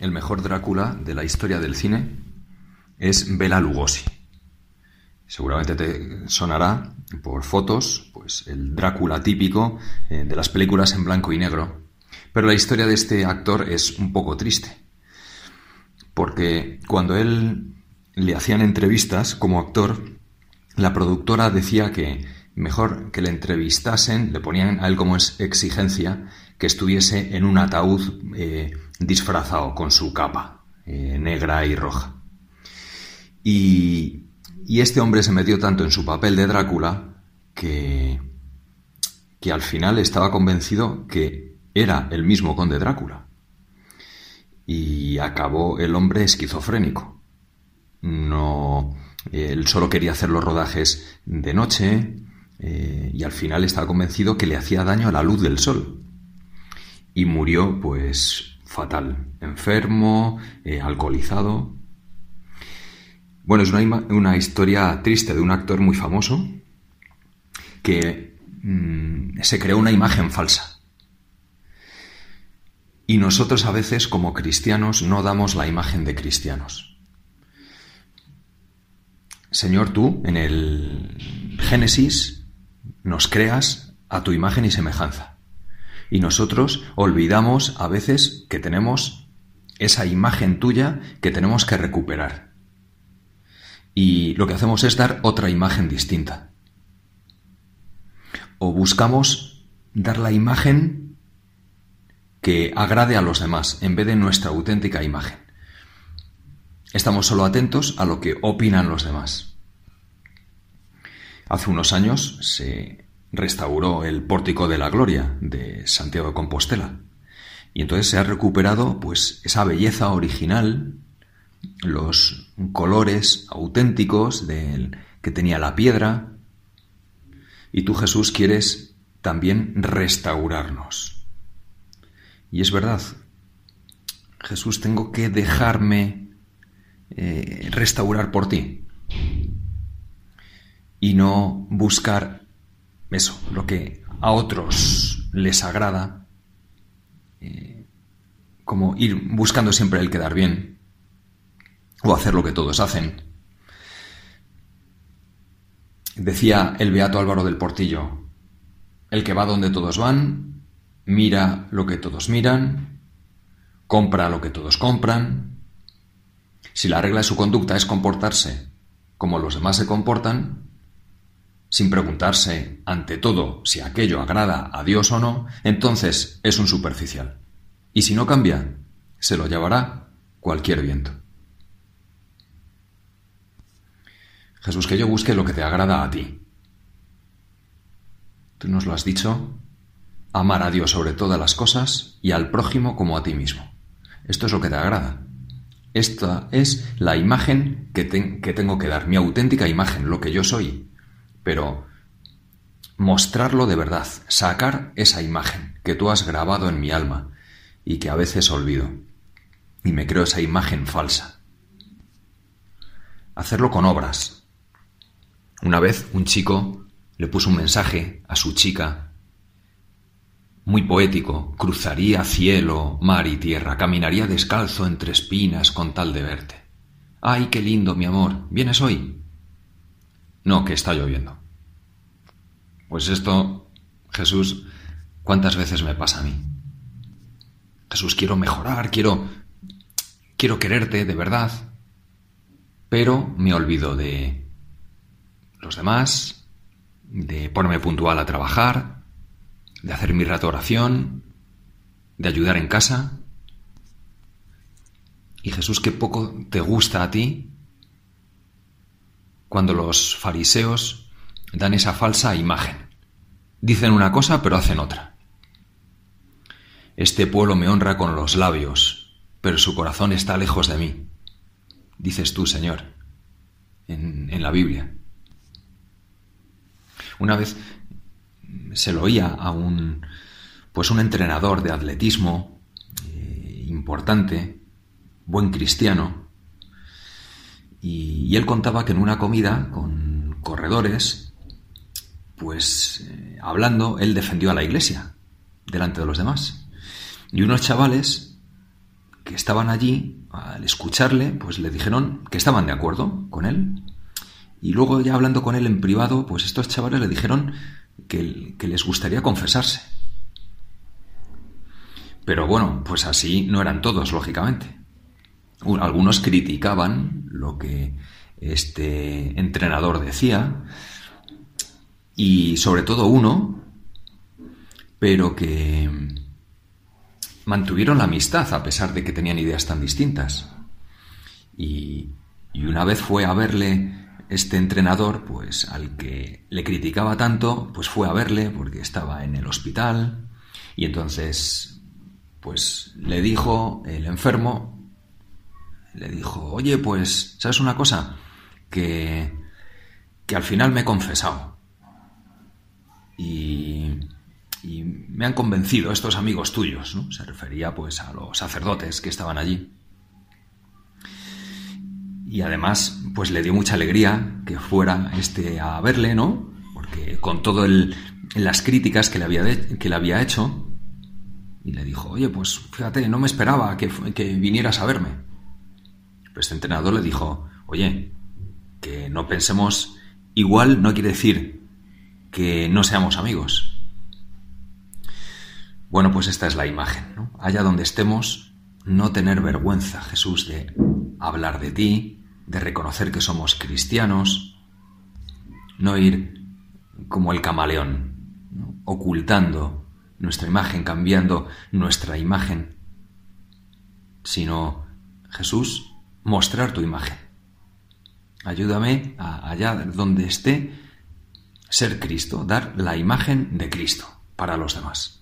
el mejor Drácula de la historia del cine es Bela Lugosi. Seguramente te sonará por fotos, pues el Drácula típico eh, de las películas en blanco y negro. Pero la historia de este actor es un poco triste. Porque cuando él le hacían entrevistas como actor, la productora decía que mejor que le entrevistasen, le ponían a él como exigencia que estuviese en un ataúd eh, disfrazado con su capa eh, negra y roja. Y, este hombre se metió tanto en su papel de Drácula que, que al final estaba convencido que era el mismo conde Drácula. Y acabó el hombre esquizofrénico. No, él solo quería hacer los rodajes de noche eh, y al final estaba convencido que le hacía daño a la luz del sol. Y murió, pues, fatal, enfermo, eh, alcoholizado. Bueno, es una, historia triste de un actor muy famoso que mm, se creó una imagen falsa. Y nosotros a veces como cristianos no damos la imagen de cristianos. Señor, tú en el Génesis nos creas a tu imagen y semejanza. Y nosotros olvidamos a veces que tenemos esa imagen tuya que tenemos que recuperar. Y lo que hacemos es dar otra imagen distinta. O buscamos dar la imagen que agrade a los demás en vez de nuestra auténtica imagen. Estamos solo atentos a lo que opinan los demás. Hace unos años se restauró el Pórtico de la Gloria de Santiago de Compostela. Y entonces se ha recuperado pues esa belleza original, los colores auténticos del que tenía la piedra. Y tú Jesús quieres también restaurarnos. Y es verdad, Jesús, tengo que dejarme eh, restaurar por ti y no buscar eso, lo que a otros les agrada, eh, como ir buscando siempre el quedar bien o hacer lo que todos hacen. Decía el beato Álvaro del Portillo, el que va donde todos van, mira lo que todos miran, compra lo que todos compran, si la regla de su conducta es comportarse como los demás se comportan, sin preguntarse, ante todo, si aquello agrada a Dios o no, entonces es un superficial. Y si no cambia, se lo llevará cualquier viento. Jesús, que yo busque lo que te agrada a ti. Tú nos lo has dicho, amar a Dios sobre todas las cosas y al prójimo como a ti mismo. Esto es lo que te agrada. Esta es la imagen que, tengo que dar, mi auténtica imagen, lo que yo soy. Pero mostrarlo de verdad, sacar esa imagen que tú has grabado en mi alma y que a veces olvido. Y me creo esa imagen falsa. Hacerlo con obras. Una vez un chico le puso un mensaje a su chica muy poético, cruzaría cielo, mar y tierra, caminaría descalzo entre espinas con tal de verte. ¡Ay, qué lindo, mi amor! ¿Vienes hoy? No, que está lloviendo. Pues esto, Jesús, ¿cuántas veces me pasa a mí? Jesús, quiero mejorar, quiero quiero quererte de verdad, pero me olvido de los demás, de ponerme puntual a trabajar, de hacer mi rato oración, de ayudar en casa. Y Jesús, qué poco te gusta a ti cuando los fariseos dan esa falsa imagen. Dicen una cosa pero hacen otra. Este pueblo me honra con los labios, pero su corazón está lejos de mí. Dices tú, Señor, en, la Biblia. Una vez se lo oía a un, pues un entrenador de atletismo eh, importante, buen cristiano, y, él contaba que en una comida con corredores, pues eh, hablando, él defendió a la iglesia delante de los demás. Y unos chavales que estaban allí, al escucharle, pues le dijeron que estaban de acuerdo con él. Y luego ya hablando con él en privado, pues estos chavales le dijeron que, que les gustaría confesarse. Pero bueno, pues así no eran todos, lógicamente. Algunos criticaban lo que este entrenador decía y sobre todo uno, pero que mantuvieron la amistad a pesar de que tenían ideas tan distintas. Y, y una vez fue a verle este entrenador, pues al que le criticaba tanto, pues fue a verle porque estaba en el hospital y entonces, pues le dijo el enfermo, le dijo, oye, pues, ¿sabes una cosa? Que, que al final me he confesado. Y, y me han convencido estos amigos tuyos, ¿no? Se refería pues a los sacerdotes que estaban allí. Y además, pues le dio mucha alegría que fuera este a verle, ¿no? Porque con todo las críticas que le había, que le había hecho, y le dijo, oye, pues fíjate, no me esperaba que, que vinieras a verme. Pero este entrenador le dijo, oye, que no pensemos igual no quiere decir que no seamos amigos. Bueno, pues esta es la imagen, ¿no? Allá donde estemos, no tener vergüenza, Jesús, de hablar de ti, de reconocer que somos cristianos, no ir como el camaleón, ocultando nuestra imagen, cambiando nuestra imagen, sino, Jesús, mostrar tu imagen. Ayúdame a, allá donde esté ser Cristo, dar la imagen de Cristo para los demás.